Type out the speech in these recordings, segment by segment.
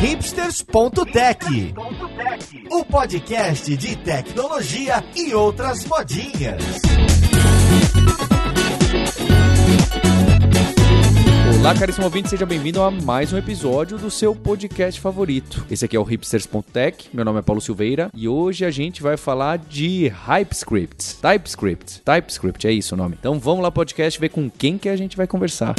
hipsters.tech, o podcast de tecnologia e outras modinhas. Olá, caríssimo ouvinte, seja bem-vindo a mais um episódio do seu podcast favorito. Esse aqui é o hipsters.tech, meu nome é Paulo Silveira e hoje a gente vai falar de HypeScript. TypeScript, TypeScript, é isso o nome. Então vamos lá podcast ver com quem que a gente vai conversar.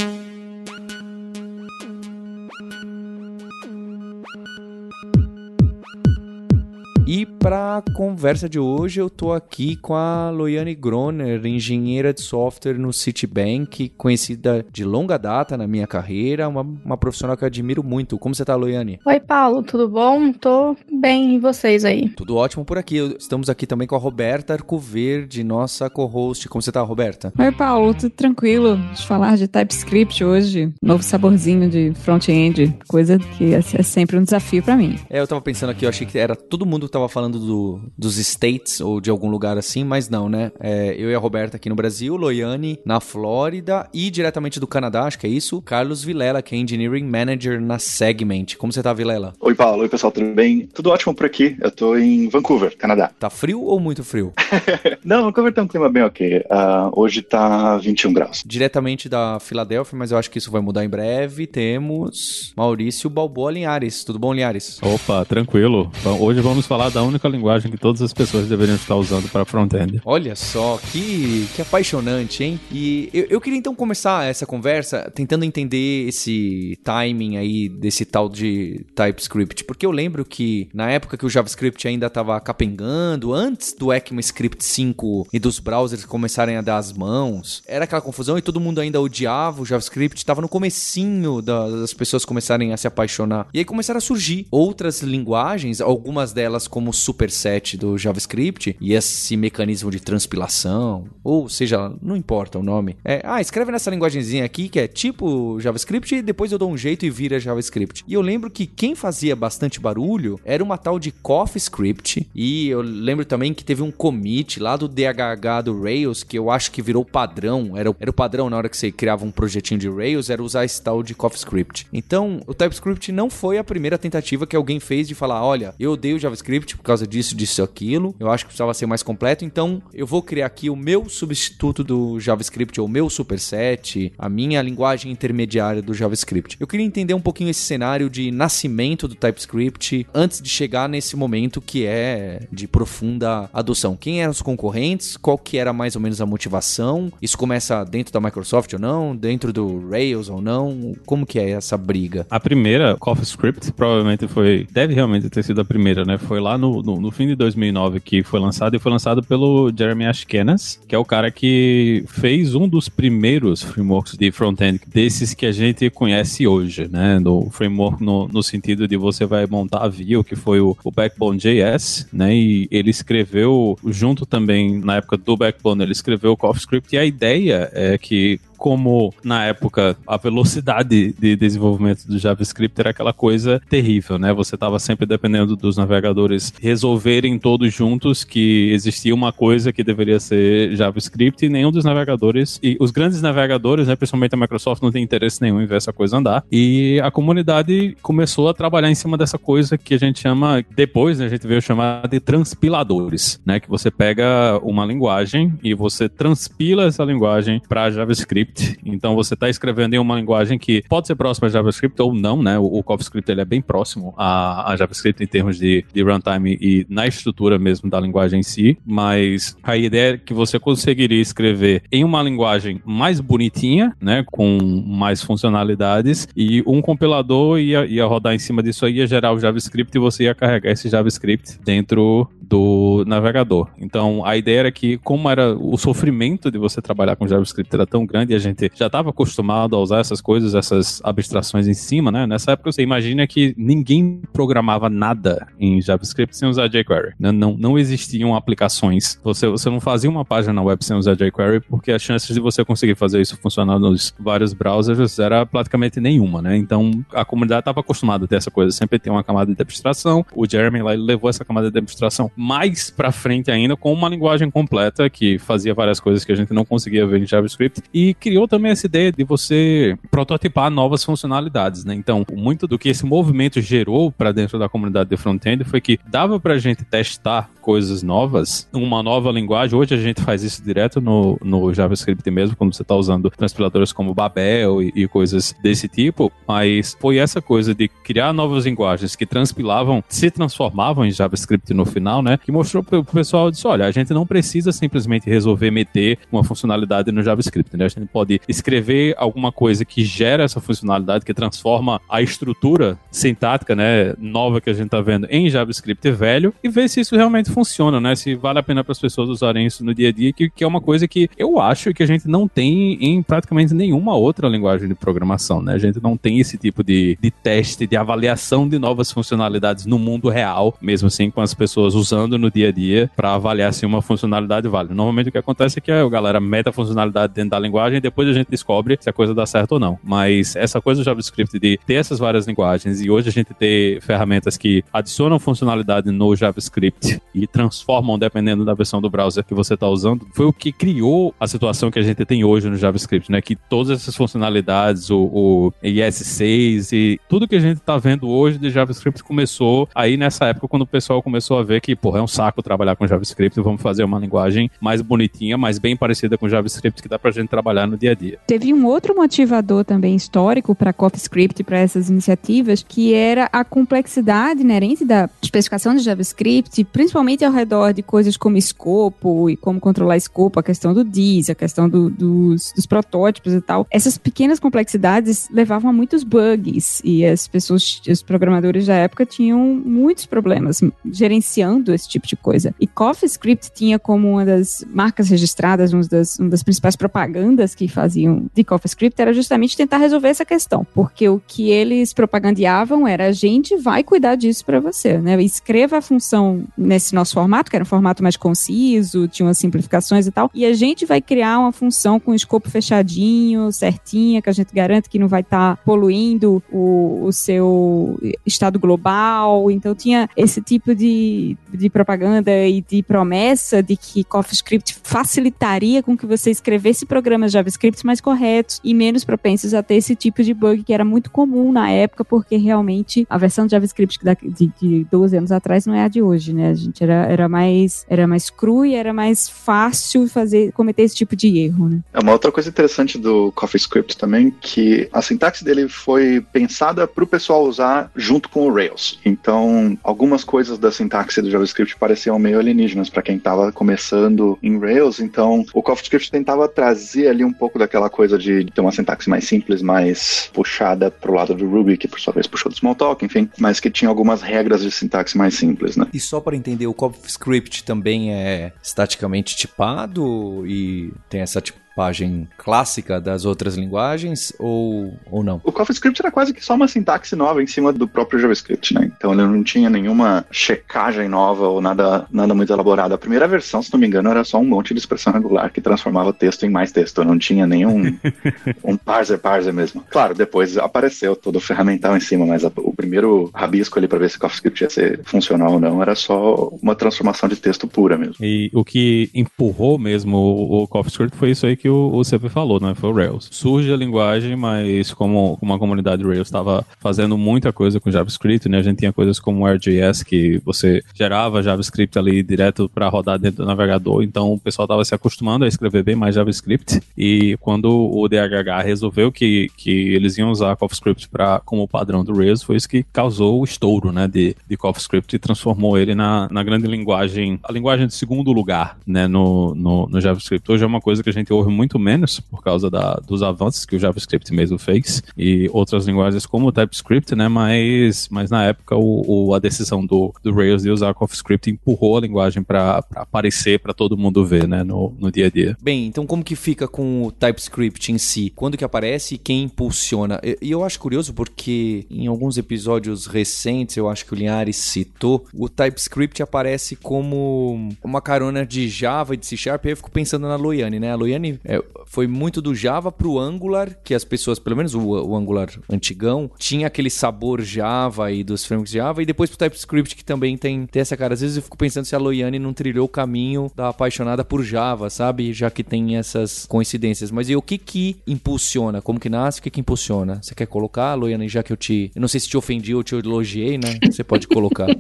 E para a conversa de hoje, eu tô aqui com a Loiane Groner, engenheira de software no Citibank, conhecida de longa data na minha carreira, uma, uma profissional que eu admiro muito. Como você tá, Loiane? Oi, Paulo, tudo bom? Tô bem, e vocês aí? Tudo ótimo por aqui. Estamos aqui também com a Roberta Arcoverde, nossa co-host. Como você tá, Roberta? Oi, Paulo, tudo tranquilo? Vamos falar de TypeScript hoje, novo saborzinho de front-end, coisa que é sempre um desafio para mim. É, eu tava pensando aqui, eu achei que era todo mundo tava falando do, dos States ou de algum lugar assim, mas não, né? É, eu e a Roberta aqui no Brasil, Loiane na Flórida e diretamente do Canadá, acho que é isso, Carlos Vilela, que é Engineering Manager na Segment. Como você tá, Vilela? Oi, Paulo. Oi, pessoal, tudo bem? Tudo ótimo por aqui. Eu tô em Vancouver, Canadá. Tá frio ou muito frio? não, Vancouver tem um clima bem ok. Uh, hoje tá 21 graus. Diretamente da Filadélfia, mas eu acho que isso vai mudar em breve, temos Maurício Balboa Linhares. Tudo bom, Linhares? Opa, tranquilo. Hoje vamos falar da única linguagem que todas as pessoas deveriam estar usando para front-end. Olha só, que, que apaixonante, hein? E eu, eu queria então começar essa conversa tentando entender esse timing aí desse tal de TypeScript, porque eu lembro que na época que o JavaScript ainda estava capengando, antes do ECMAScript 5 e dos browsers começarem a dar as mãos, era aquela confusão e todo mundo ainda odiava o JavaScript, estava no comecinho das pessoas começarem a se apaixonar. E aí começaram a surgir outras linguagens, algumas delas como superset do JavaScript e esse mecanismo de transpilação, ou seja, não importa o nome. É, ah, escreve nessa linguagemzinha aqui que é tipo JavaScript e depois eu dou um jeito e vira JavaScript. E eu lembro que quem fazia bastante barulho era uma tal de CoffeeScript e eu lembro também que teve um commit lá do DHH do Rails que eu acho que virou padrão, era, era o padrão na hora que você criava um projetinho de Rails, era usar esse tal de CoffeeScript. Então, o TypeScript não foi a primeira tentativa que alguém fez de falar, olha, eu odeio JavaScript por causa disso, disso, aquilo. Eu acho que precisava ser mais completo, então eu vou criar aqui o meu substituto do JavaScript, ou o meu superset, a minha linguagem intermediária do JavaScript. Eu queria entender um pouquinho esse cenário de nascimento do TypeScript antes de chegar nesse momento que é de profunda adoção. Quem eram os concorrentes? Qual que era mais ou menos a motivação? Isso começa dentro da Microsoft ou não? Dentro do Rails ou não? Como que é essa briga? A primeira, CoffeeScript, provavelmente foi, deve realmente ter sido a primeira, né? Foi lá no, no, no fim de 2009 que foi lançado e foi lançado pelo Jeremy Ashkenas, que é o cara que fez um dos primeiros frameworks de front-end desses que a gente conhece hoje, né? No framework no, no sentido de você vai montar a Vue, que foi o, o Backbone.js, né? E ele escreveu, junto também, na época do Backbone, ele escreveu o CoffeeScript e a ideia é que como na época a velocidade de desenvolvimento do JavaScript era aquela coisa terrível, né? Você estava sempre dependendo dos navegadores resolverem todos juntos que existia uma coisa que deveria ser JavaScript e nenhum dos navegadores e os grandes navegadores, né, principalmente a Microsoft, não tem interesse nenhum em ver essa coisa andar. E a comunidade começou a trabalhar em cima dessa coisa que a gente chama depois, né, a gente veio chamar de transpiladores, né? Que você pega uma linguagem e você transpila essa linguagem para JavaScript JavaScript. Então você está escrevendo em uma linguagem que pode ser próxima a JavaScript ou não, né? O, o CoffeeScript ele é bem próximo a, a JavaScript em termos de, de runtime e na estrutura mesmo da linguagem em si, mas a ideia é que você conseguiria escrever em uma linguagem mais bonitinha, né? Com mais funcionalidades e um compilador ia, ia rodar em cima disso aí, ia gerar o JavaScript e você ia carregar esse JavaScript dentro do navegador. Então a ideia era que, como era o sofrimento de você trabalhar com JavaScript era tão grande, a gente já estava acostumado a usar essas coisas, essas abstrações em cima, né? Nessa época você imagina que ninguém programava nada em JavaScript sem usar jQuery. Né? Não, não existiam aplicações. Você, você não fazia uma página web sem usar jQuery, porque as chances de você conseguir fazer isso funcionar nos vários browsers era praticamente nenhuma, né? Então a comunidade estava acostumada a ter essa coisa. Sempre tem uma camada de abstração. O Jeremy lá levou essa camada de abstração mais para frente ainda com uma linguagem completa que fazia várias coisas que a gente não conseguia ver em JavaScript e criou também essa ideia de você prototipar novas funcionalidades, né? Então, muito do que esse movimento gerou para dentro da comunidade de front-end foi que dava pra gente testar coisas novas, uma nova linguagem. Hoje a gente faz isso direto no, no JavaScript mesmo, quando você está usando transpiladores como Babel e, e, coisas desse tipo, mas foi essa coisa de criar novas linguagens que transpilavam, se transformavam em JavaScript no final, né? Que mostrou pro, pro pessoal, disse, olha, a gente não precisa simplesmente resolver meter uma funcionalidade no JavaScript, né? A gente pode escrever alguma coisa que gera essa funcionalidade, que transforma a estrutura sintática, né, nova que a gente está vendo em JavaScript velho e ver se isso realmente funciona, né? Se vale a pena para as pessoas usarem isso no dia a dia, que, que é uma coisa que eu acho que a gente não tem em praticamente nenhuma outra linguagem de programação, né? A gente não tem esse tipo de, de teste, de avaliação de novas funcionalidades no mundo real, mesmo assim com as pessoas usando no dia a dia para avaliar se uma funcionalidade vale. Normalmente o que acontece é que a galera meta a funcionalidade dentro da linguagem depois a gente descobre se a coisa dá certo ou não. Mas essa coisa do JavaScript de ter essas várias linguagens e hoje a gente ter ferramentas que adicionam funcionalidade no JavaScript e transformam dependendo da versão do browser que você está usando, foi o que criou a situação que a gente tem hoje no JavaScript, né? Que todas essas funcionalidades, o, o IS6 e tudo que a gente está vendo hoje de JavaScript começou aí nessa época quando o pessoal começou a ver que, porra, é um saco trabalhar com JavaScript, vamos fazer uma linguagem mais bonitinha, mais bem parecida com JavaScript que dá pra gente trabalhar no dia a dia. Teve um outro motivador também histórico para CoffeeScript, para essas iniciativas, que era a complexidade inerente da especificação de JavaScript, principalmente ao redor de coisas como escopo e como controlar escopo, a questão do DIS, a questão do, dos, dos, protótipos e tal. Essas pequenas complexidades levavam a muitos bugs e as pessoas, os programadores da época tinham muitos problemas gerenciando esse tipo de coisa. E CoffeeScript tinha como uma das marcas registradas, uma das, uma das principais propagandas que faziam de CoffeeScript era justamente tentar resolver essa questão, porque o que eles propagandeavam era a gente vai cuidar disso para você, né? Escreva a função nesse nosso formato, que era um formato mais conciso, tinha umas simplificações e tal, e a gente vai criar uma função com escopo fechadinho, certinha, que a gente garante que não vai estar tá poluindo o, o seu estado global. Então tinha esse tipo de, de propaganda e de promessa de que CoffeeScript facilitaria com que você escrevesse programas JavaScript mais corretos e menos propensos a ter esse tipo de bug que era muito comum na época, porque realmente a versão de JavaScript de, de 12 anos atrás não é a de hoje, né? A gente era, era mais era mais cru e era mais fácil fazer cometer esse tipo de erro, né? É uma outra coisa interessante do CoffeeScript também que a sintaxe dele foi pensada para o pessoal usar junto com o Rails. Então, algumas coisas da sintaxe do JavaScript pareciam meio alienígenas para quem estava começando em Rails. Então, o CoffeeScript tentava trazer ali um pouco daquela coisa de ter uma sintaxe mais simples, mais puxada pro lado do Ruby, que por sua vez puxou do Smalltalk, enfim, mas que tinha algumas regras de sintaxe mais simples, né? E só para entender, o CoffeeScript também é estaticamente tipado e tem essa tipo tipagem clássica das outras linguagens ou, ou não? O CoffeeScript era quase que só uma sintaxe nova em cima do próprio JavaScript, né? Então ele não tinha nenhuma checagem nova ou nada, nada muito elaborado. A primeira versão, se não me engano, era só um monte de expressão regular que transformava texto em mais texto. Não tinha nenhum um parser parser mesmo. Claro, depois apareceu todo o ferramental em cima, mas a, o primeiro rabisco ali para ver se o CoffeeScript ia ser funcional ou não era só uma transformação de texto pura mesmo. E o que empurrou mesmo o, o CoffeeScript foi isso aí que o, o CP falou, né? Foi o Rails. Surge a linguagem, mas como, como a comunidade Rails estava fazendo muita coisa com JavaScript, né? A gente tinha coisas como o RJS, que você gerava JavaScript ali direto para rodar dentro do navegador, então o pessoal estava se acostumando a escrever bem mais JavaScript. E quando o DHH resolveu que, que eles iam usar CoffeeScript pra, como padrão do Rails, foi isso que causou o estouro, né? De, de CoffeeScript e transformou ele na, na grande linguagem, a linguagem de segundo lugar, né? No, no, no JavaScript. Hoje é uma coisa que a gente ouve muito menos por causa da, dos avanços que o JavaScript mesmo fez e outras linguagens como o TypeScript, né? Mas, mas na época o, o a decisão do, do Rails de usar CoffeeScript empurrou a linguagem para aparecer para todo mundo ver, né? No, no dia a dia. Bem, então como que fica com o TypeScript em si? Quando que aparece e quem impulsiona? E eu acho curioso porque em alguns episódios recentes, eu acho que o Linhares citou, o TypeScript aparece como uma carona de Java e de C Sharp. E eu fico pensando na Loiane, né? A Loiane é, foi muito do Java pro Angular, que as pessoas, pelo menos o, o Angular antigão, tinha aquele sabor Java e dos frameworks Java, e depois pro TypeScript, que também tem, tem essa cara. Às vezes eu fico pensando se a Loiane não trilhou o caminho da apaixonada por Java, sabe? Já que tem essas coincidências. Mas e o que que impulsiona? Como que nasce? O que que impulsiona? Você quer colocar, Loiane, já que eu te... Eu não sei se te ofendi ou te elogiei, né? Você pode colocar.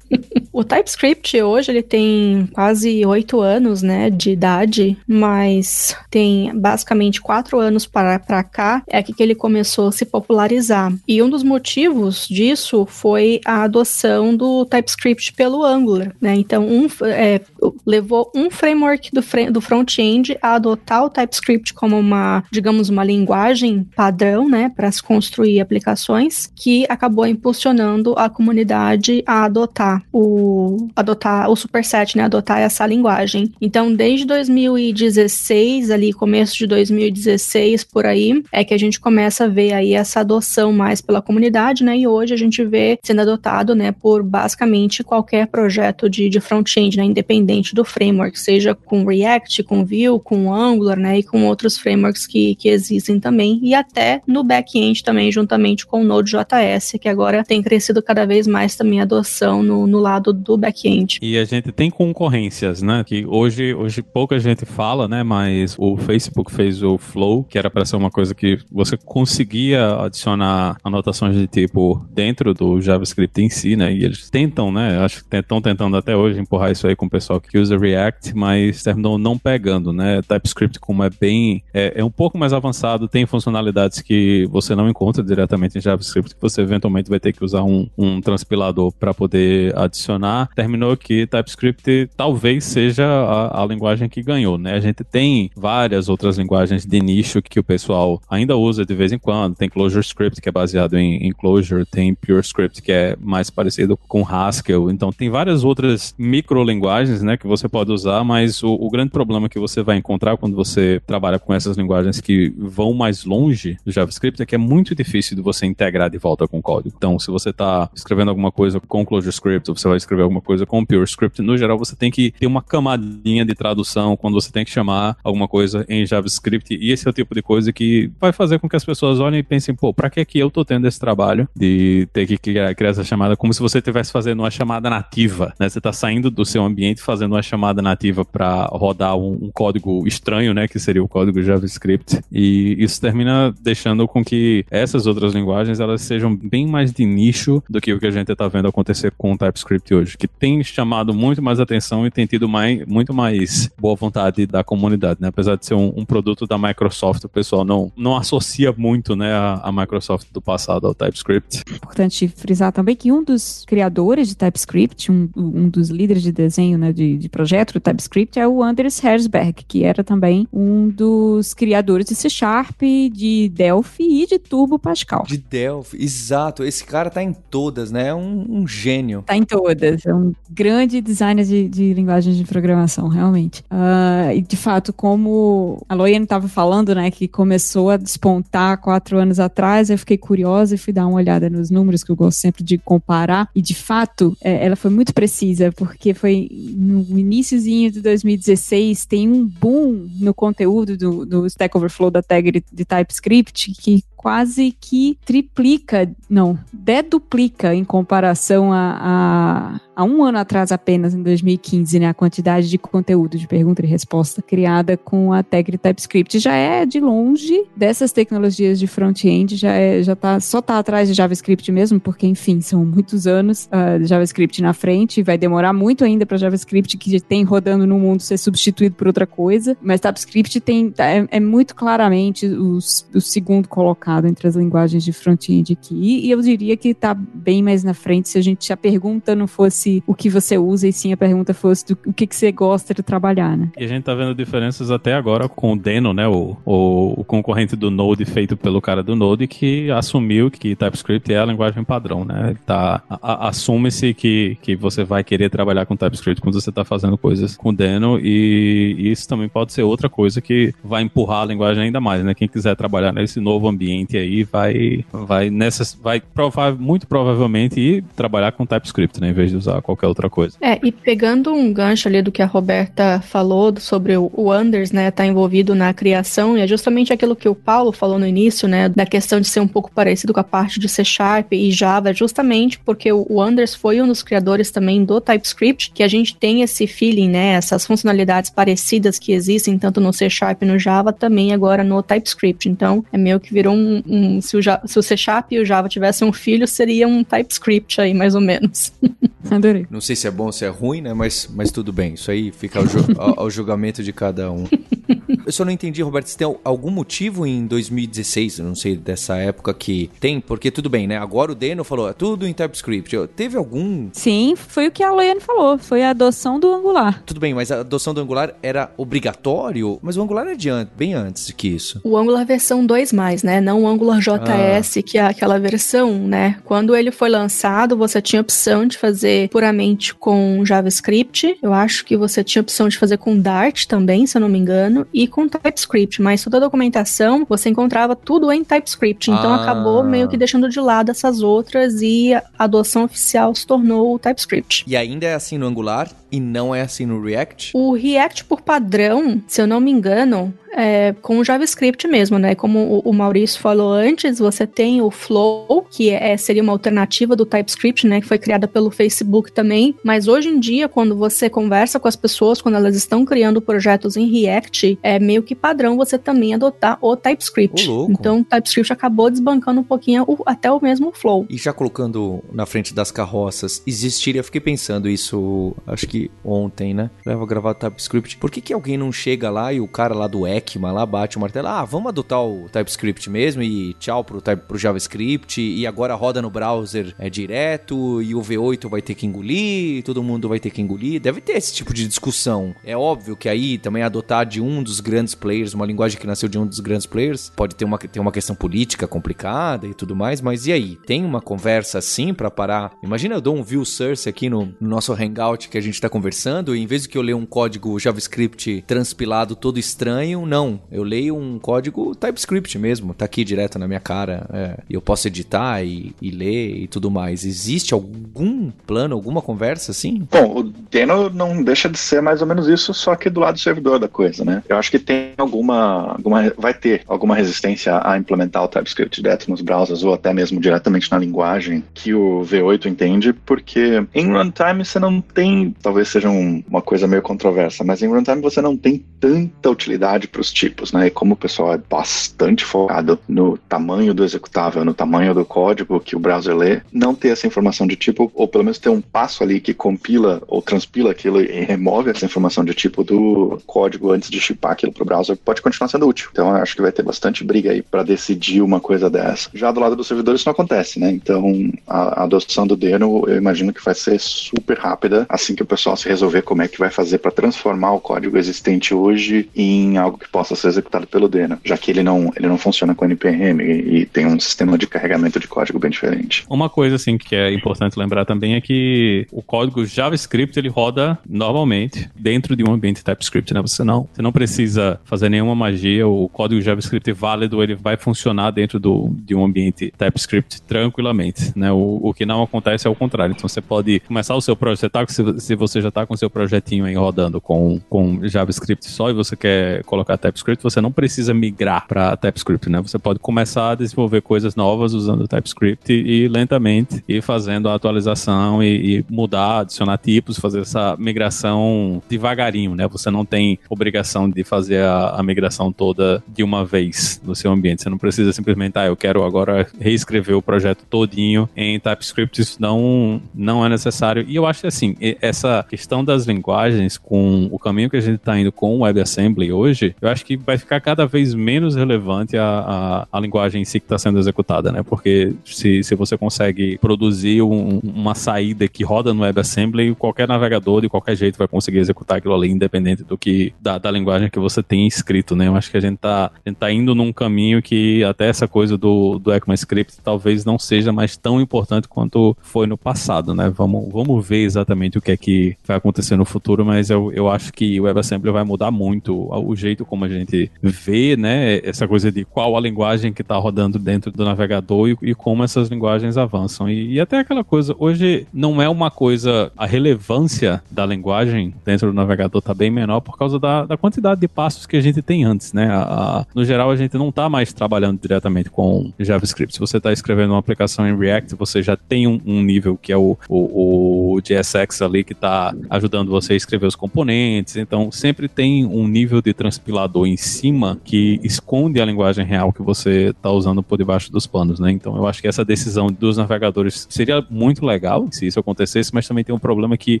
O TypeScript hoje ele tem quase oito anos, né, de idade, mas tem basicamente quatro anos para para cá é que ele começou a se popularizar. E um dos motivos disso foi a adoção do TypeScript pelo Angular, né? Então um é, levou um framework do, do front-end a adotar o TypeScript como uma, digamos, uma linguagem padrão, né, para se construir aplicações, que acabou impulsionando a comunidade a adotar o adotar o superset, né, adotar essa linguagem. Então, desde 2016, ali começo de 2016 por aí, é que a gente começa a ver aí essa adoção mais pela comunidade, né? E hoje a gente vê sendo adotado, né, por basicamente qualquer projeto de, de front-end, né, independente do framework, seja com React, com Vue, com Angular, né, e com outros frameworks que, que existem também, e até no back-end também, juntamente com o Node.js, que agora tem crescido cada vez mais também a adoção no, no lado do back-end. E a gente tem concorrências, né, que hoje, hoje pouca gente fala, né, mas o Facebook fez o Flow, que era para ser uma coisa que você conseguia adicionar anotações de tipo dentro do JavaScript em si, né, e eles tentam, né, acho que estão tentando até hoje empurrar isso aí com o pessoal que usa React, mas terminou não pegando, né, TypeScript como é bem, é, é um pouco mais avançado, tem funcionalidades que você não encontra diretamente em JavaScript, que você eventualmente vai ter que usar um, um transpilador para poder adicionar. Terminou que TypeScript talvez seja a, a, linguagem que ganhou, né? A gente tem várias outras linguagens de nicho que o pessoal ainda usa de vez em quando. Tem ClojureScript, que é baseado em, em Clojure, tem PureScript, que é mais parecido com Haskell. Então, tem várias outras microlinguagens, né, que você pode usar, mas o, o grande problema que você vai encontrar quando você trabalha com essas linguagens que vão mais longe do JavaScript é que é muito difícil de você integrar de volta com o código. Então, se você está escrevendo alguma coisa com ClojureScript, ou você vai escrever alguma coisa com PureScript, no geral você tem que ter uma camadinha de tradução quando você tem que chamar alguma coisa em JavaScript, e esse é o tipo de coisa que vai fazer com que as pessoas olhem e pensem, pô, pra que que eu tô tendo esse trabalho de ter que criar, criar essa chamada como se você estivesse fazendo uma chamada nativa, né? Você tá saindo do seu ambiente fazendo uma chamada nativa para rodar um, um, código estranho, né, que seria o código JavaScript, e isso termina deixando com que essas outras linguagens elas sejam bem mais de nicho do que o que a gente tá vendo acontecer com o TypeScript hoje, que tem chamado muito mais atenção e tem tido mais, muito mais boa vontade da comunidade, né? Apesar de ser um, um produto da Microsoft, o pessoal não, não associa muito, né, a, a, Microsoft do passado ao TypeScript. Importante frisar também que um dos criadores de TypeScript, um, um dos líderes de desenho, né, de, de projeto do TypeScript é o Anders Herzberg, que era também um dos criadores de C Sharp, de Delphi e de Turbo Pascal. De Delphi, exato. Esse cara tá em todas, né? É um, um gênio. Tá em todas. É um grande designer de, de linguagens de programação, realmente. Uh, e de fato, como a Loiane estava falando, né, que começou a despontar quatro anos atrás, eu fiquei curiosa e fui dar uma olhada nos números que eu gosto sempre de comparar. E de fato, é, ela foi muito precisa, porque foi no iníciozinho de 2016 tem um boom no conteúdo do, do Stack Overflow da tag de, TypeScript que quase que triplica, não, deduplica em comparação a, a, a, um ano atrás apenas, em 2015, né, a quantidade de conteúdo de pergunta e resposta criada com a tag TypeScript. Já é de longe dessas tecnologias de front-end, já é, já tá, só tá atrás de JavaScript mesmo, porque enfim, são muitos anos uh, JavaScript na frente, vai demorar muito ainda para JavaScript que tem rodando no mundo ser substituído por outra coisa, mas TypeScript tem, é, é muito claramente o, o segundo colocado colocado entre as linguagens de front-end aqui, e eu diria que está bem mais na frente se a gente a pergunta não fosse o que você usa e sim a pergunta fosse do, o que, que você gosta de trabalhar, né? E a gente tá vendo diferenças até agora com o Deno, né? O, o, o concorrente do Node feito pelo cara do Node que assumiu que TypeScript é a linguagem padrão, né? Tá, assume-se que, que você vai querer trabalhar com TypeScript quando você tá fazendo coisas com Deno e, e isso também pode ser outra coisa que vai empurrar a linguagem ainda mais, né? Quem quiser trabalhar nesse novo ambiente aí vai, vai, nessas, vai provar, muito provavelmente ir trabalhar com TypeScript, né? Em vez de usar qualquer outra coisa. É, e pegando um gancho ali do que a Roberta falou sobre o Anders, né? Tá envolvido na criação e é justamente aquilo que o Paulo falou no início, né? Da questão de ser um pouco parecido com a parte de C Sharp e Java, justamente porque o Anders foi um dos criadores também do TypeScript, que a gente tem esse feeling, né? Essas funcionalidades parecidas que existem tanto no C Sharp e no Java, também agora no TypeScript. Então, é meio que virou um. Um se, o, se o C Sharp e o Java tivessem um filho, seria um TypeScript aí, mais ou menos. Adorei. Não sei se é bom ou se é ruim, né? Mas, mas tudo bem. Isso aí fica ao, ju ao, ao julgamento de cada um. Eu só não entendi, Roberto, se tem algum motivo em 2016, eu não sei, dessa época que tem, porque tudo bem, né? Agora o Deno falou, é tudo em TypeScript. Teve algum... Sim, foi o que a Loiane falou, foi a adoção do Angular. Tudo bem, mas a adoção do Angular era obrigatório? Mas o Angular é de bem antes que isso. O Angular versão 2+, né? Não o Angular JS, ah. que é aquela versão, né? Quando ele foi lançado, você tinha opção de fazer puramente com JavaScript. Eu acho que você tinha opção de fazer com Dart também, se eu não me engano e com TypeScript, mas toda a documentação você encontrava tudo em TypeScript, então ah. acabou meio que deixando de lado essas outras e a adoção oficial se tornou o TypeScript. E ainda é assim no Angular e não é assim no React? O React por padrão, se eu não me engano, é, com o JavaScript mesmo, né? Como o, Maurício falou antes, você tem o Flow, que é, seria uma alternativa do TypeScript, né? Que foi criada pelo Facebook também. Mas hoje em dia, quando você conversa com as pessoas, quando elas estão criando projetos em React, é meio que padrão você também adotar o TypeScript. Oh, então, o TypeScript acabou desbancando um pouquinho o, até o mesmo Flow. E já colocando na frente das carroças, existiria, eu fiquei pensando isso, acho que ontem, né? Leva gravar TypeScript. Por que, que alguém não chega lá e o cara lá do ECMA lá bate o martelo? Ah, vamos adotar o TypeScript mesmo e tchau pro, pro JavaScript e agora roda no browser é direto e o V8 vai ter que engolir, todo mundo vai ter que engolir. Deve ter esse tipo de discussão. É óbvio que aí também adotar de um dos grandes players, uma linguagem que nasceu de um dos grandes players, pode ter uma, ter uma questão política complicada e tudo mais, mas e aí? Tem uma conversa assim para parar? Imagina eu dou um view source aqui no, no nosso Hangout que a gente tá conversando e em vez de que eu ler um código JavaScript transpilado todo estranho, não. Eu leio um código TypeScript mesmo, tá aqui direto na minha cara. É, eu posso editar e, e, ler e tudo mais. Existe algum plano, alguma conversa assim? Bom, o Deno não deixa de ser mais ou menos isso, só que do lado do servidor da coisa, né? Eu acho que tem alguma, alguma vai ter alguma resistência a implementar o TypeScript direto nos browsers ou até mesmo diretamente na linguagem que o V8 entende, porque em runtime você não tem, talvez seja um, uma coisa meio controversa, mas em runtime você não tem tanta utilidade para os tipos, né? E como o pessoal é bastante focado no tamanho do executável, no tamanho do código que o browser lê, não ter essa informação de tipo, ou pelo menos ter um passo ali que compila ou transpila aquilo e remove essa informação de tipo do código antes de chipar aquilo para o browser, pode continuar sendo útil. Então acho que vai ter bastante briga aí para decidir uma coisa dessa. Já do lado do servidor isso não acontece, né? Então a, a adoção do Deno eu imagino que vai ser super rápida assim que o pessoal se resolver como é que vai fazer para transformar o código existente hoje em algo que possa ser executado pelo Deno, já que ele não, ele não funciona com NPM e, e tem um sistema de carregamento de código bem diferente. Uma coisa assim que é importante lembrar também é que o código JavaScript ele roda normalmente dentro de um ambiente TypeScript, né? Você não, você não precisa fazer nenhuma magia, o código JavaScript válido ele vai funcionar dentro do, de um ambiente TypeScript tranquilamente, né? O, o que não acontece é o contrário. Então você pode começar o seu projeto, tá, se, se você já está com o seu projetinho aí rodando com, com JavaScript só e você quer colocar TypeScript, você não precisa migrar para TypeScript, né? Você pode começar a desenvolver coisas novas usando TypeScript e, lentamente ir fazendo a atualização e, e, mudar, adicionar tipos, fazer essa migração devagarinho, né? Você não tem obrigação de fazer a, a migração toda de uma vez no seu ambiente. Você não precisa simplesmente, ah, eu quero agora reescrever o projeto todinho em TypeScript. Isso não, não é necessário. E eu acho que, assim, essa questão das linguagens com o caminho que a gente está indo com o WebAssembly hoje, eu acho que vai ficar cada vez menos relevante a, a, a linguagem em si que está sendo executada, né? Porque se, se você consegue produzir um, uma saída que roda no WebAssembly, qualquer navegador de qualquer jeito vai conseguir executar aquilo ali, independente do que da, da linguagem que você tem escrito, né? Eu acho que a gente está a gente tá indo num caminho que até essa coisa do, do ECMAScript talvez não seja mais tão importante quanto foi no passado, né? Vamos, vamos ver exatamente o que é que vai acontecer no futuro, mas eu, eu acho que o WebAssembly vai mudar muito o jeito como a gente vê, né? Essa coisa de qual a linguagem que está rodando dentro do navegador e, e como essas linguagens avançam. E, e, até aquela coisa, hoje não é uma coisa, a relevância da linguagem dentro do navegador está bem menor por causa da, da quantidade de passos que a gente tem antes, né? A, a, no geral, a gente não está mais trabalhando diretamente com JavaScript. Se você está escrevendo uma aplicação em React, você já tem um, um nível que é o, o, o JSX ali que está ajudando você a escrever os componentes. Então, sempre tem um nível de transpilador em cima que esconde a linguagem real que você está usando por debaixo dos panos, né? Então, eu acho que essa decisão dos navegadores seria muito legal se isso acontecesse, mas também tem um problema que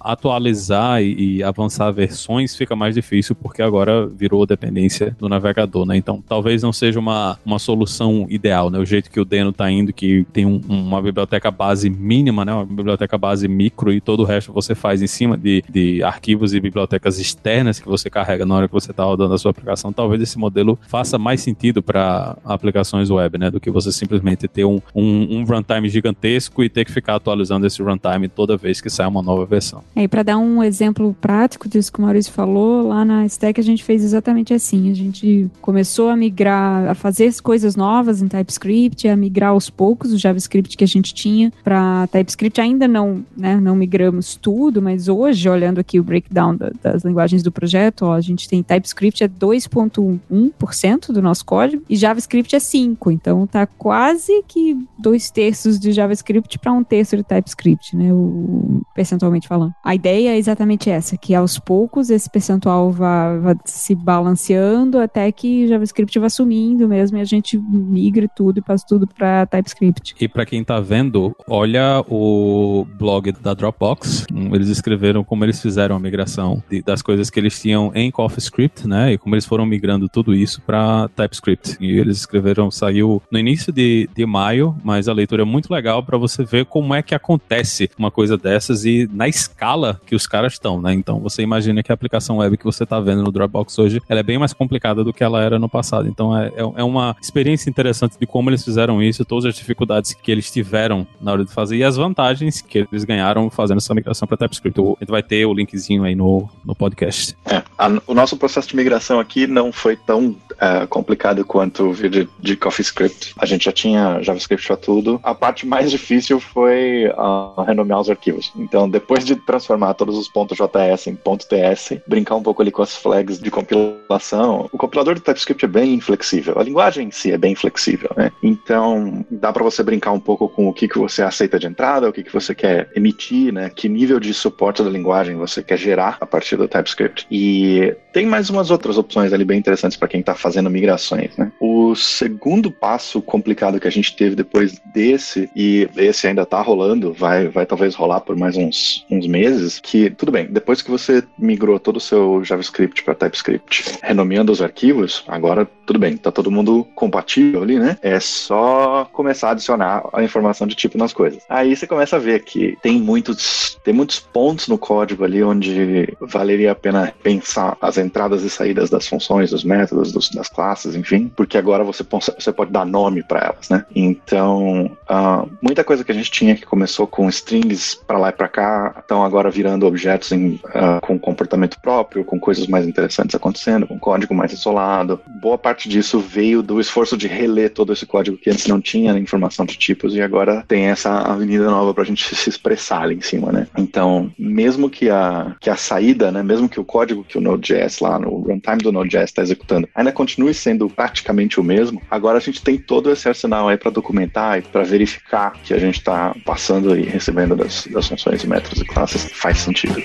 atualizar e, e avançar versões fica mais difícil porque agora virou dependência do navegador, né? Então, talvez não seja uma, uma solução ideal, né? O jeito que o Deno está indo, que tem um, uma biblioteca base mínima, né? Uma biblioteca base micro e todo o resto você faz em cima de, de arquivos e bibliotecas externas que você carrega na hora que você está rodando a sua aplicação. Talvez esse modelo faça mais sentido para aplicações web, né? Do que você simplesmente ter um, um, um, runtime gigantesco e ter que ficar atualizando esse runtime toda vez que sai uma nova versão. É, e para dar um exemplo prático disso que o Maurício falou, lá na Stack a gente fez exatamente assim. A gente começou a migrar, a fazer coisas novas em TypeScript, a migrar aos poucos o JavaScript que a gente tinha para TypeScript. Ainda não, né, não migramos tudo, mas hoje, olhando aqui o breakdown da, das linguagens do projeto, ó, a gente tem TypeScript é 2.1% do nosso código e JavaScript é 5. Então tá quase que dois terços de JavaScript para um terço de TypeScript, né, o, percentualmente falando. A ideia é exatamente essa, que aos poucos esse percentual vá, vá se balanceando até que JavaScript vá sumindo mesmo e a gente migre tudo e passe tudo para TypeScript. E para quem tá vendo, olha o blog da Dropbox. Eles escreveram como eles fizeram a migração das coisas que eles tinham em CoffeeScript, né? E como eles foram migrando tudo isso para TypeScript. E eles escreveram, saiu no início de, de maio, mas a leitura é muito legal para você ver como é que acontece uma coisa dessas e na escala que os caras estão, né? Então você imagina que a aplicação web que você tá vendo no Dropbox hoje, ela é bem mais complicada do que ela era no passado. Então é, é, é uma experiência interessante de como eles fizeram isso, todas as dificuldades que eles tiveram na hora de fazer e as vantagens que eles ganharam fazendo essa migração para TypeScript. A gente vai ter o linkzinho aí no, no podcast. É, a, o nosso processo de migração aqui não foi tão é, complicado quanto o vídeo de CoffeeScript. A gente já tinha JavaScript para tudo. A parte mais difícil foi uh, renomear os arquivos. Então, depois de transformar todos os pontos .js em .ts, brincar um pouco ali com as flags de compilação, o compilador do TypeScript é bem flexível. A linguagem em si é bem flexível, né? Então, dá para você brincar um pouco com o que, que você aceita de entrada, o que, que você quer emitir, né? Que nível de suporte da linguagem você quer gerar a partir do TypeScript. E tem mais umas outras opções ali bem interessantes para quem está fazendo migrações, né? O segundo passo complicado que a gente teve depois desse, e esse ainda está rolando, vai, vai talvez rolar por mais uns, uns meses, que, tudo bem, depois que você migrou todo o seu JavaScript para TypeScript, renomeando os arquivos, agora tudo bem, tá todo mundo compatível ali, né? É só começar a adicionar a informação de tipo nas coisas. Aí você começa a ver que tem muitos, tem muitos pontos no código ali onde valeria a pena pensar as entradas e saídas das funções, dos métodos, dos, das classes, enfim, porque agora você, você pode dar nome para elas, né? Então, uh, muita coisa que a gente tinha que começou com strings para lá e para cá, estão agora virando objetos em, uh, com comportamento próprio, com coisas mais interessantes acontecendo, com código mais isolado. Boa parte disso veio do esforço de reler todo esse código que antes não tinha informação de tipos e agora tem essa avenida nova para a gente se expressar ali em cima, né? Então, mesmo que a, que a saída, né, mesmo que o código que o Node.js lá no runtime do Node.js está executando ainda continue sendo praticamente o mesmo, agora a gente tem todo esse arsenal aí para documentar e para verificar que a gente está passando e recebendo das, das funções, métodos e classes faz sentido.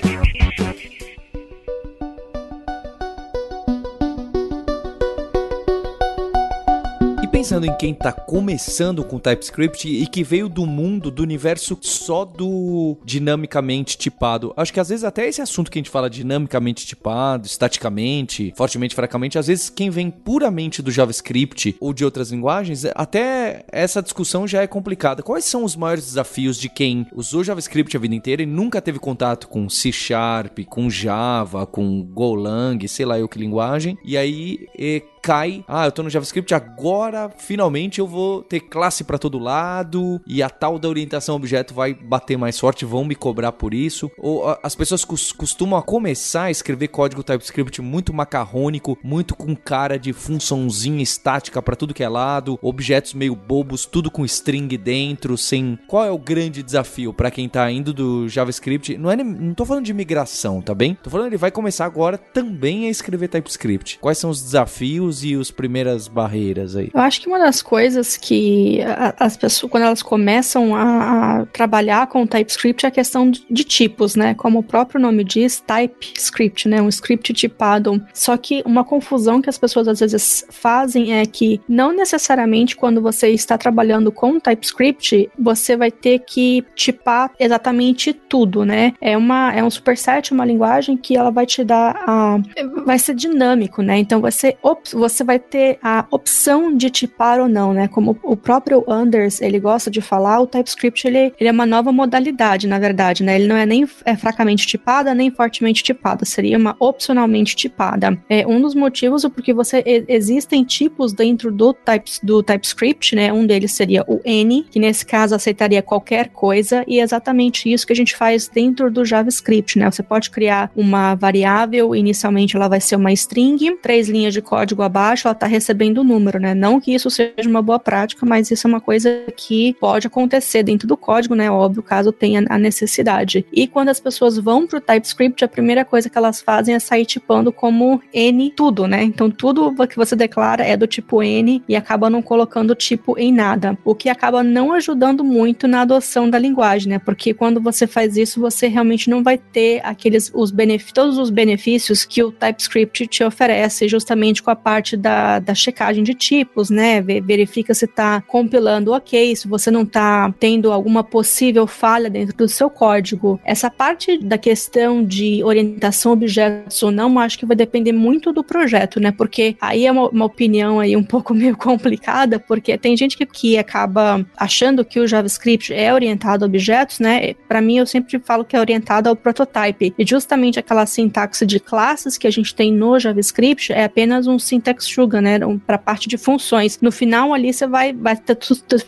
Pensando em quem tá começando com TypeScript e que veio do mundo, do universo só do dinamicamente tipado. Acho que às vezes até esse assunto que a gente fala dinamicamente tipado, estaticamente, fortemente, fracamente, às vezes quem vem puramente do JavaScript ou de outras linguagens, até essa discussão já é complicada. Quais são os maiores desafios de quem usou JavaScript a vida inteira e nunca teve contato com C Sharp, com Java, com Golang, sei lá eu que linguagem, e aí e cai, ah, eu tô no JavaScript, agora finalmente eu vou ter classe para todo lado e a tal da orientação objeto vai bater mais forte, vão me cobrar por isso. Ou as pessoas costumam começar a escrever código TypeScript muito macarrônico, muito com cara de funçãozinha estática para tudo que é lado, objetos meio bobos, tudo com string dentro, sem. Qual é o grande desafio para quem tá indo do JavaScript? Não é, não tô falando de migração, tá bem? Tô falando ele vai começar agora também a escrever TypeScript. Quais são os desafios e as primeiras barreiras aí? Eu acho que uma das coisas que as pessoas, quando elas começam a, a trabalhar com o TypeScript, é a questão de tipos, né? Como o próprio nome diz, TypeScript, né? Um script tipado. Só que uma confusão que as pessoas às vezes fazem é que não necessariamente quando você está trabalhando com TypeScript, você vai ter que tipar exatamente tudo, né? É, uma, é um superset, uma linguagem que ela vai te dar a. Vai ser dinâmico, né? Então vai ser você vai ter a opção de tipar ou não, né? Como o próprio Anders, ele gosta de falar, o TypeScript, ele, ele é uma nova modalidade, na verdade, né? Ele não é nem é fracamente tipada, nem fortemente tipada, seria uma opcionalmente tipada. É um dos motivos é porque você existem tipos dentro do, types, do TypeScript, né? Um deles seria o N, que nesse caso aceitaria qualquer coisa, e é exatamente isso que a gente faz dentro do JavaScript, né? Você pode criar uma variável, inicialmente ela vai ser uma string, três linhas de código abaixo, ela está recebendo o número, né? Não que isso seja uma boa prática, mas isso é uma coisa que pode acontecer dentro do código, né? Óbvio, caso tenha a necessidade. E quando as pessoas vão para o TypeScript, a primeira coisa que elas fazem é sair tipando como N tudo, né? Então tudo que você declara é do tipo N e acaba não colocando tipo em nada, o que acaba não ajudando muito na adoção da linguagem, né? Porque quando você faz isso, você realmente não vai ter aqueles os benefícios, todos os benefícios que o TypeScript te oferece, justamente com a parte parte da, da checagem de tipos, né? Verifica se está compilando ok, se você não está tendo alguma possível falha dentro do seu código. Essa parte da questão de orientação a objetos ou não, acho que vai depender muito do projeto, né? Porque aí é uma, uma opinião aí um pouco meio complicada, porque tem gente que, que acaba achando que o JavaScript é orientado a objetos, né? Para mim, eu sempre falo que é orientado ao prototype. E justamente aquela sintaxe de classes que a gente tem no JavaScript é apenas um sintaxe sugar, né? Para a parte de funções. No final ali você vai vai, ter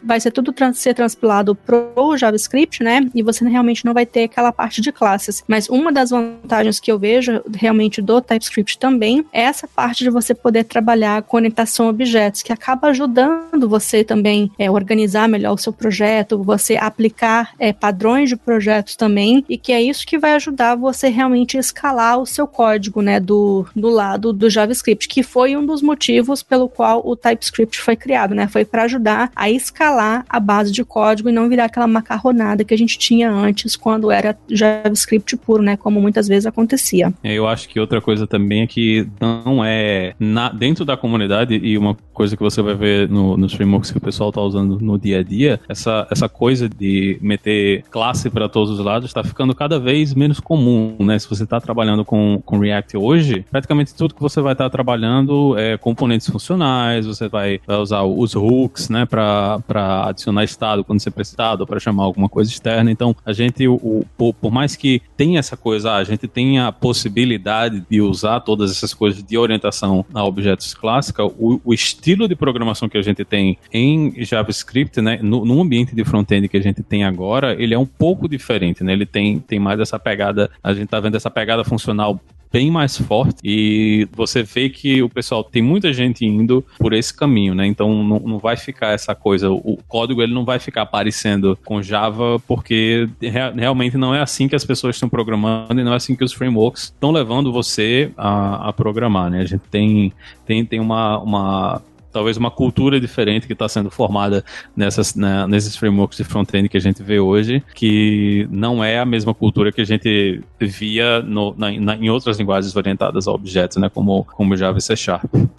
vai ser tudo trans, ser transpilado pro JavaScript, né? E você realmente não vai ter aquela parte de classes. Mas uma das vantagens que eu vejo realmente do TypeScript também é essa parte de você poder trabalhar com orientação a objetos, que acaba ajudando você também é, organizar melhor o seu projeto, você aplicar é, padrões de projetos também, e que é isso que vai ajudar você realmente escalar o seu código, né? Do, do lado do JavaScript, que foi um dos motivos pelo qual o TypeScript foi criado, né? Foi para ajudar a escalar a base de código e não virar aquela macarronada que a gente tinha antes quando era JavaScript puro, né? Como muitas vezes acontecia. É, eu acho que outra coisa também é que não é na, dentro da comunidade e uma coisa que você vai ver no, nos frameworks que o pessoal está usando no dia a dia, essa, essa coisa de meter classe para todos os lados está ficando cada vez menos comum, né? Se você está trabalhando com, com React hoje, praticamente tudo que você vai estar tá trabalhando é, componentes funcionais, você vai, vai usar os hooks, né, para adicionar estado quando você precisar, ou para chamar alguma coisa externa. Então, a gente, o, o, por mais que tenha essa coisa, a gente tenha a possibilidade de usar todas essas coisas de orientação a objetos clássica, o, o estilo de programação que a gente tem em JavaScript, né, no, no ambiente de front-end que a gente tem agora, ele é um pouco diferente, né? Ele tem, tem mais essa pegada, a gente tá vendo essa pegada funcional bem mais forte e você vê que o pessoal tem muita gente indo por esse caminho, né? Então não, não vai ficar essa coisa, o código ele não vai ficar aparecendo com Java porque re realmente não é assim que as pessoas estão programando e não é assim que os frameworks estão levando você a, a programar, né? A gente tem, tem, tem uma, uma talvez uma cultura diferente que está sendo formada nessas, né, nesses frameworks de front-end que a gente vê hoje, que não é a mesma cultura que a gente via no, na, na, em outras linguagens orientadas a objetos, né, como, como Java e C.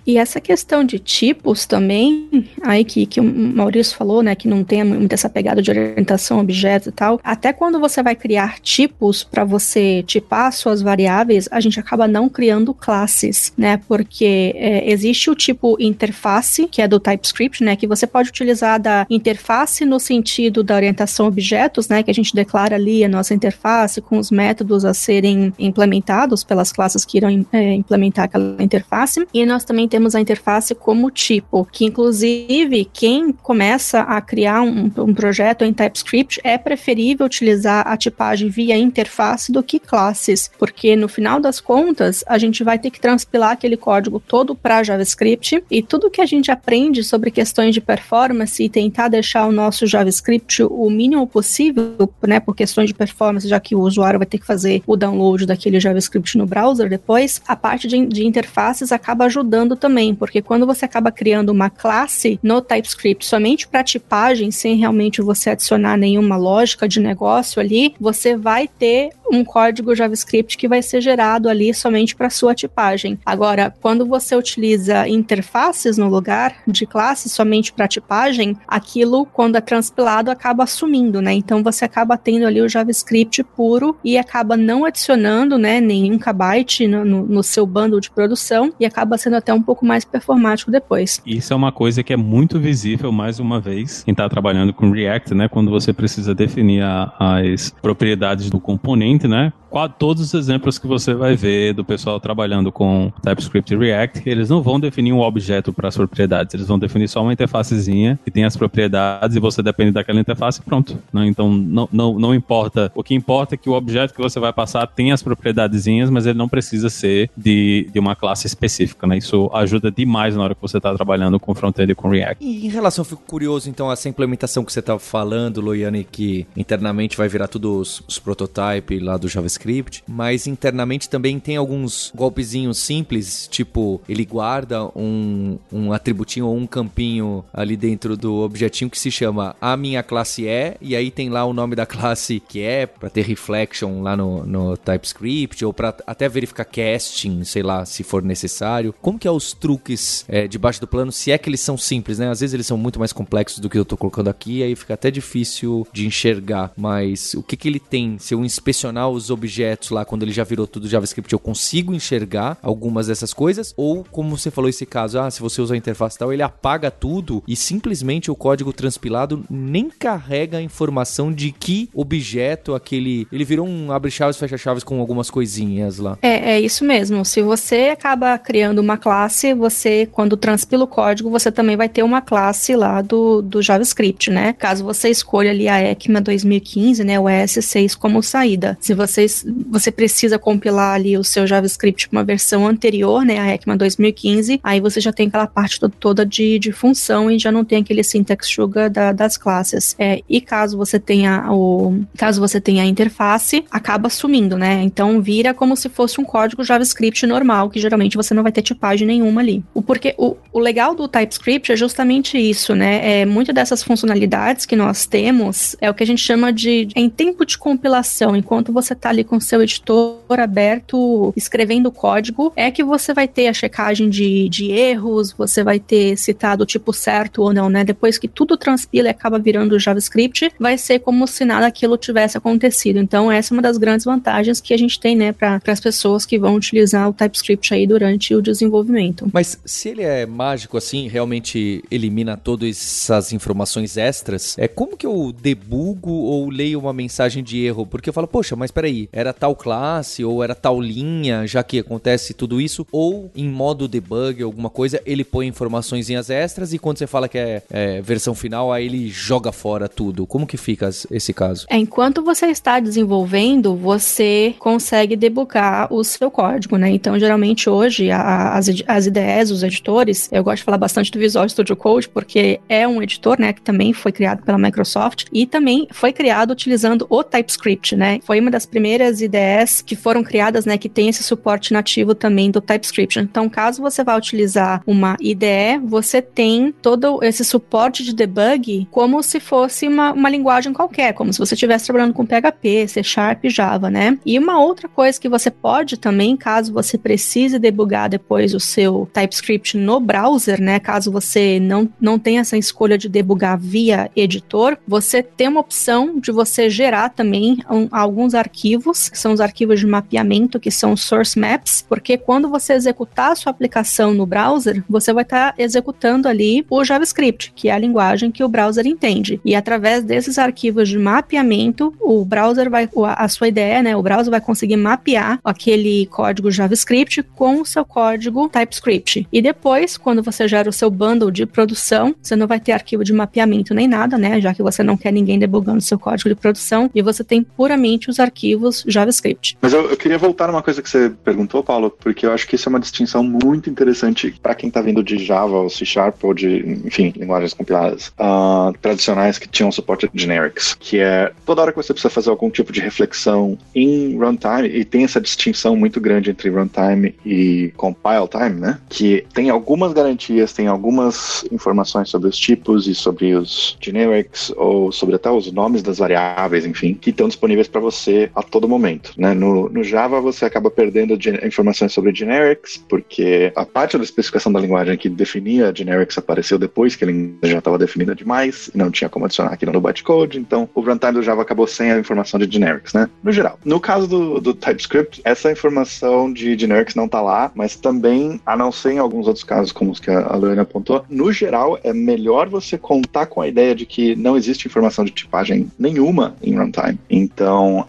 E essa questão de tipos também, aí que, que o Maurício falou, né, que não tem muito essa pegada de orientação a objetos e tal, até quando você vai criar tipos para você tipar suas variáveis, a gente acaba não criando classes, né, porque é, existe o tipo interface interface, que é do TypeScript, né, que você pode utilizar da interface no sentido da orientação a objetos, né, que a gente declara ali a nossa interface com os métodos a serem implementados pelas classes que irão é, implementar aquela interface. E nós também temos a interface como tipo, que inclusive quem começa a criar um, um projeto em TypeScript é preferível utilizar a tipagem via interface do que classes, porque no final das contas a gente vai ter que transpilar aquele código todo para JavaScript e tudo que a gente aprende sobre questões de performance e tentar deixar o nosso JavaScript o mínimo possível, né, por questões de performance, já que o usuário vai ter que fazer o download daquele JavaScript no browser depois, a parte de, de interfaces acaba ajudando também, porque quando você acaba criando uma classe no TypeScript somente para tipagem, sem realmente você adicionar nenhuma lógica de negócio ali, você vai ter um código JavaScript que vai ser gerado ali somente para sua tipagem. Agora, quando você utiliza interfaces no lugar de classe somente para tipagem, aquilo, quando é transpilado, acaba sumindo, né? Então você acaba tendo ali o JavaScript puro e acaba não adicionando, né, nenhum kbyte no, no, no seu bundle de produção e acaba sendo até um pouco mais performático depois. Isso é uma coisa que é muito visível, mais uma vez, quem está trabalhando com React, né? Quando você precisa definir a, as propriedades do componente, né? Todos os exemplos que você vai ver do pessoal trabalhando com TypeScript e React, eles não vão definir um objeto para as propriedades, eles vão definir só uma interfacezinha que tem as propriedades e você depende daquela interface e pronto. Né? Então não, não, não importa, o que importa é que o objeto que você vai passar tem as propriedadezinhas, mas ele não precisa ser de, de uma classe específica. Né? Isso ajuda demais na hora que você está trabalhando com front-end e com React. E em relação, eu fico curioso então, essa implementação que você estava falando, Loiane, que internamente vai virar tudo os, os prototypes lá do JavaScript JavaScript, mas internamente também tem alguns golpezinhos simples, tipo, ele guarda um, um atributinho ou um campinho ali dentro do objetinho que se chama a minha classe é, e aí tem lá o nome da classe que é, para ter reflection lá no, no TypeScript, ou para até verificar casting, sei lá, se for necessário. Como que é os truques é, debaixo do plano, se é que eles são simples, né? Às vezes eles são muito mais complexos do que eu tô colocando aqui, aí fica até difícil de enxergar, mas o que que ele tem? Se eu inspecionar os objetos objetos lá, quando ele já virou tudo JavaScript, eu consigo enxergar algumas dessas coisas? Ou, como você falou esse caso, ah, se você usa a interface tal, ele apaga tudo e simplesmente o código transpilado nem carrega a informação de que objeto aquele. Ele virou um abre-chaves, fecha-chaves com algumas coisinhas lá. É, é isso mesmo. Se você acaba criando uma classe, você, quando transpila o código, você também vai ter uma classe lá do, do JavaScript, né? Caso você escolha ali a ECMA 2015, né, o ES6 como saída. Se você você precisa compilar ali o seu JavaScript uma versão anterior, né, a ECMA 2015, aí você já tem aquela parte toda de, de função e já não tem aquele syntax sugar da, das classes. É, e caso você tenha o caso você tenha a interface, acaba sumindo, né? Então vira como se fosse um código JavaScript normal, que geralmente você não vai ter tipagem nenhuma ali. O porque o, o legal do TypeScript é justamente isso, né? É muito dessas funcionalidades que nós temos é o que a gente chama de em tempo de compilação, enquanto você está ali com seu editor aberto, escrevendo código, é que você vai ter a checagem de, de erros, você vai ter citado o tipo certo ou não, né? Depois que tudo transpila e acaba virando JavaScript, vai ser como se nada aquilo tivesse acontecido. Então, essa é uma das grandes vantagens que a gente tem, né, para as pessoas que vão utilizar o TypeScript aí durante o desenvolvimento. Mas se ele é mágico assim, realmente elimina todas essas informações extras, é como que eu debugo ou leio uma mensagem de erro? Porque eu falo, poxa, mas peraí, era tal classe ou era tal linha, já que acontece tudo isso, ou em modo debug, alguma coisa, ele põe informações extras e quando você fala que é, é versão final, aí ele joga fora tudo. Como que fica esse caso? É, enquanto você está desenvolvendo, você consegue debugar o seu código, né? Então, geralmente hoje, a, as, as IDEs, os editores, eu gosto de falar bastante do Visual Studio Code, porque é um editor, né, que também foi criado pela Microsoft e também foi criado utilizando o TypeScript, né? Foi uma das primeiras IDEs que foram criadas, né, que tem esse suporte nativo também do TypeScript. Então, caso você vá utilizar uma IDE, você tem todo esse suporte de debug como se fosse uma, uma linguagem qualquer, como se você estivesse trabalhando com PHP, C Sharp, Java, né? E uma outra coisa que você pode também, caso você precise debugar depois o seu TypeScript no browser, né? Caso você não, não tenha essa escolha de debugar via editor, você tem uma opção de você gerar também um, alguns arquivos, que são os arquivos de mapeamento, que são source maps, porque quando você executar a sua aplicação no browser, você vai estar tá executando ali o JavaScript, que é a linguagem que o browser entende. E através desses arquivos de mapeamento, o browser vai, a sua ideia, né, o browser vai conseguir mapear aquele código JavaScript com o seu código TypeScript. E depois, quando você gera o seu bundle de produção, você não vai ter arquivo de mapeamento nem nada, né, já que você não quer ninguém debugando seu código de produção, e você tem puramente os arquivos JavaScript. Mas eu, eu queria voltar numa coisa que você perguntou, Paulo, porque eu acho que isso é uma distinção muito interessante para quem está vindo de Java ou C Sharp ou de, enfim, linguagens compiladas uh, tradicionais que tinham suporte a generics, que é toda hora que você precisa fazer algum tipo de reflexão em runtime, e tem essa distinção muito grande entre runtime e compile time, né? Que tem algumas garantias, tem algumas informações sobre os tipos e sobre os generics, ou sobre até os nomes das variáveis, enfim, que estão disponíveis para você a todo momento, né? No, no Java você acaba perdendo informações sobre generics, porque a parte da especificação da linguagem que definia generics apareceu depois que ele já estava definida demais, e não tinha como adicionar aquilo no bytecode, então o runtime do Java acabou sem a informação de generics, né? No geral. No caso do, do TypeScript, essa informação de generics não está lá, mas também, a não ser em alguns outros casos, como os que a Luana apontou, no geral é melhor você contar com a ideia de que não existe informação de tipagem nenhuma em runtime. Então,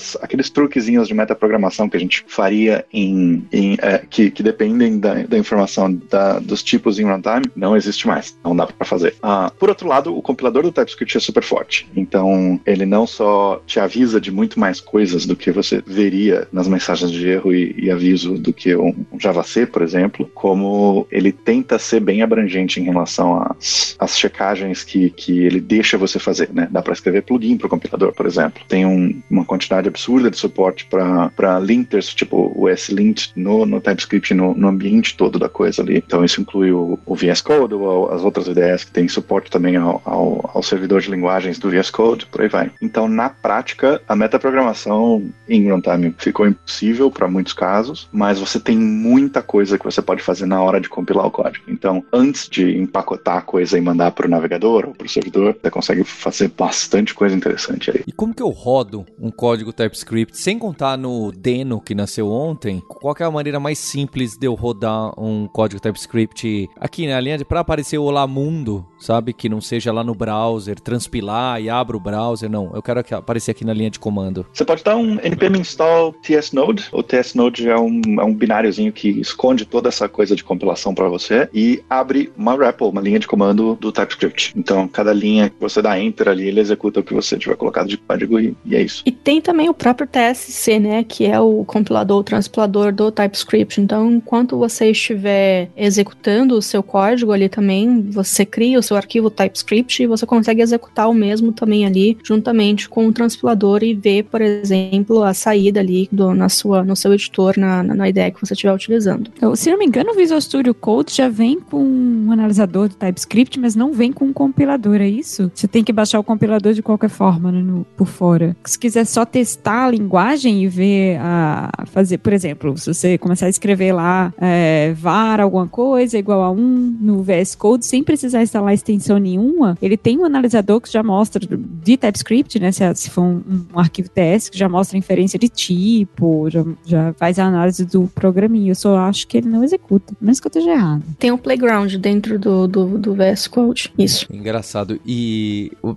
aquelas, aqueles truquezinhos de metaprogramação que a gente faria em, em é, que, que dependem da, da informação da, dos tipos em runtime, não existe mais. Não dá para fazer. Ah, por outro lado, o compilador do TypeScript é super forte. Então, ele não só te avisa de muito mais coisas do que você veria nas mensagens de erro e, e aviso do que um, um JavaC, por exemplo, como ele tenta ser bem abrangente em relação às, às checagens que, que ele deixa você fazer, né? Dá para escrever plugin para o compilador, por exemplo. Tem um, uma quantidade absurda de suporte para linters, tipo o S-lint no, no TypeScript, no, no, ambiente todo da coisa ali. Então, isso inclui o, o VS Code ou as outras ideias que tem suporte também ao, ao, ao servidor de linguagens do VS Code, por aí vai. Então, na prática, a metaprogramação em runtime ficou impossível para muitos casos, mas você tem muita coisa que você pode fazer na hora de compilar o código. Então, antes de empacotar a coisa e mandar para o navegador ou para o servidor, você consegue fazer bastante coisa interessante aí. E como que eu rodo um código TypeScript sem contar no Deno que nasceu ontem? Qual é a maneira mais simples de eu rodar um código TypeScript aqui na linha de para aparecer o Olá Mundo, sabe? Que não seja lá no browser, transpilar e abra o browser. Não, eu quero aparecer aqui na linha de comando. Você pode dar um npm install tsnode. O tsnode é um, é um bináriozinho que esconde toda essa coisa de compilação para você e abre uma REPL, uma linha de comando do TypeScript. Então, cada linha que você dá enter ali, ele executa o que você tiver colocado de código e, e é isso. E tem também o próprio TSC, né? Que é o compilador, o transpilador do TypeScript. Então, enquanto você estiver executando o seu código ali também, você cria o seu arquivo TypeScript e você consegue executar o mesmo também ali, juntamente com o transpilador e ver, por exemplo, a saída ali do, na sua, no seu editor, na, na, na ideia que você estiver utilizando. Então, se não me engano, o Visual Studio Code já vem com um analisador do TypeScript, mas não vem com um compilador, é isso? Você tem que baixar o compilador de qualquer forma, né, no, por fora. Se quiser só testar a linguagem e ver a fazer, por exemplo, se você começar a escrever lá é, var alguma coisa igual a 1 no VS Code, sem precisar instalar extensão nenhuma, ele tem um analisador que já mostra de TypeScript, né? Se, se for um, um, arquivo TS, que já mostra inferência de tipo, já, já faz a análise do programinha. Eu só acho que ele não executa, menos que eu esteja errado. Tem um playground dentro do, do, do VS Code, isso. Engraçado. E o,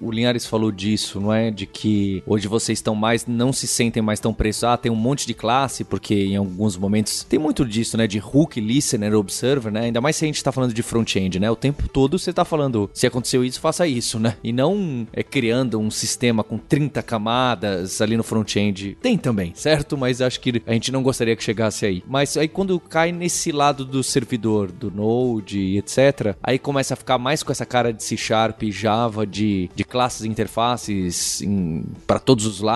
o Linhares falou disso, não é? De que hoje vocês estão mais não se sentem mais tão presos. Ah, tem um monte de classe, porque em alguns momentos tem muito disso, né? De hook, listener, observer, né? Ainda mais se a gente tá falando de front-end, né? O tempo todo você tá falando, se aconteceu isso, faça isso, né? E não é criando um sistema com 30 camadas ali no front-end. Tem também, certo? Mas acho que a gente não gostaria que chegasse aí. Mas aí quando cai nesse lado do servidor, do Node, etc., aí começa a ficar mais com essa cara de C Sharp, Java, de, de classes e interfaces para todos os lados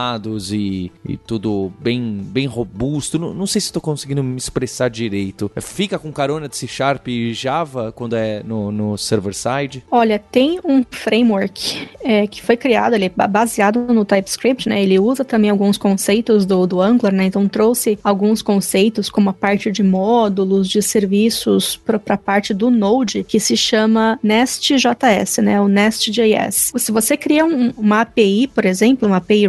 e, e tudo bem, bem robusto. Não, não sei se estou conseguindo me expressar direito. Fica com carona de C Sharp e Java quando é no, no server-side? Olha, tem um framework é, que foi criado, ele é baseado no TypeScript, né? Ele usa também alguns conceitos do, do Angular, né? Então trouxe alguns conceitos como a parte de módulos, de serviços para a parte do Node, que se chama Nest.js, né? O Nest.js. Se você cria um, uma API, por exemplo, uma API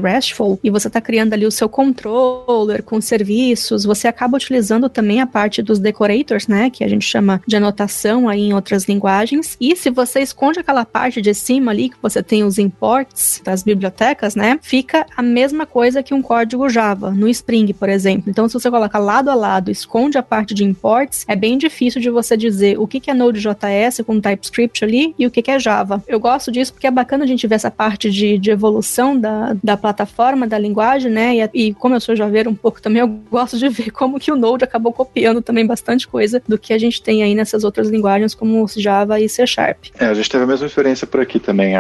E você está criando ali o seu controller com serviços, você acaba utilizando também a parte dos decorators, né? Que a gente chama de anotação aí em outras linguagens. E se você esconde aquela parte de cima ali, que você tem os imports das bibliotecas, né? Fica a mesma coisa que um código Java, no Spring, por exemplo. Então, se você coloca lado a lado, esconde a parte de imports, é bem difícil de você dizer o que é Node.js com TypeScript ali e o que é Java. Eu gosto disso porque é bacana a gente ver essa parte de, de evolução da, da plataforma, da linguagem, né? E, e como eu sou javeiro um pouco também, eu gosto de ver como que o Node acabou copiando também bastante coisa do que a gente tem aí nessas outras linguagens como Java e C Sharp. É, a gente teve a mesma experiência por aqui também.